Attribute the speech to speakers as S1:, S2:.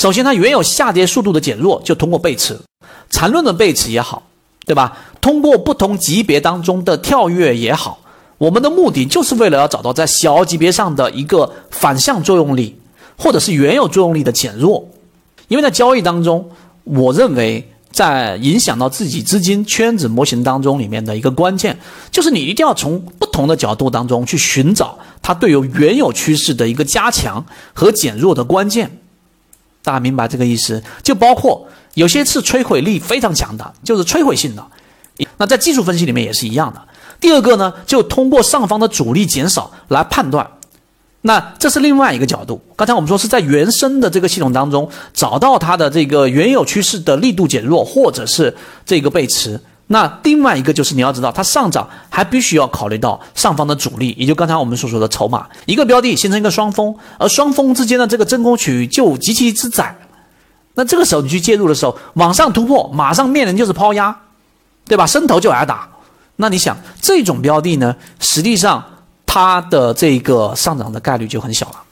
S1: 首先它原有下跌速度的减弱，就通过背驰，缠论的背驰也好，对吧？通过不同级别当中的跳跃也好，我们的目的就是为了要找到在小级别上的一个反向作用力，或者是原有作用力的减弱。因为在交易当中，我认为在影响到自己资金圈子模型当中里面的一个关键，就是你一定要从不同的角度当中去寻找它对于原有趋势的一个加强和减弱的关键。大家明白这个意思？就包括有些是摧毁力非常强的，就是摧毁性的。那在技术分析里面也是一样的。第二个呢，就通过上方的阻力减少来判断。那这是另外一个角度。刚才我们说是在原生的这个系统当中找到它的这个原有趋势的力度减弱，或者是这个背驰。那另外一个就是你要知道，它上涨还必须要考虑到上方的阻力，也就刚才我们所说的筹码。一个标的形成一个双峰，而双峰之间的这个真空区域就极其之窄。那这个时候你去介入的时候，往上突破，马上面临就是抛压，对吧？伸头就挨打。那你想这种标的呢，实际上它的这个上涨的概率就很小了。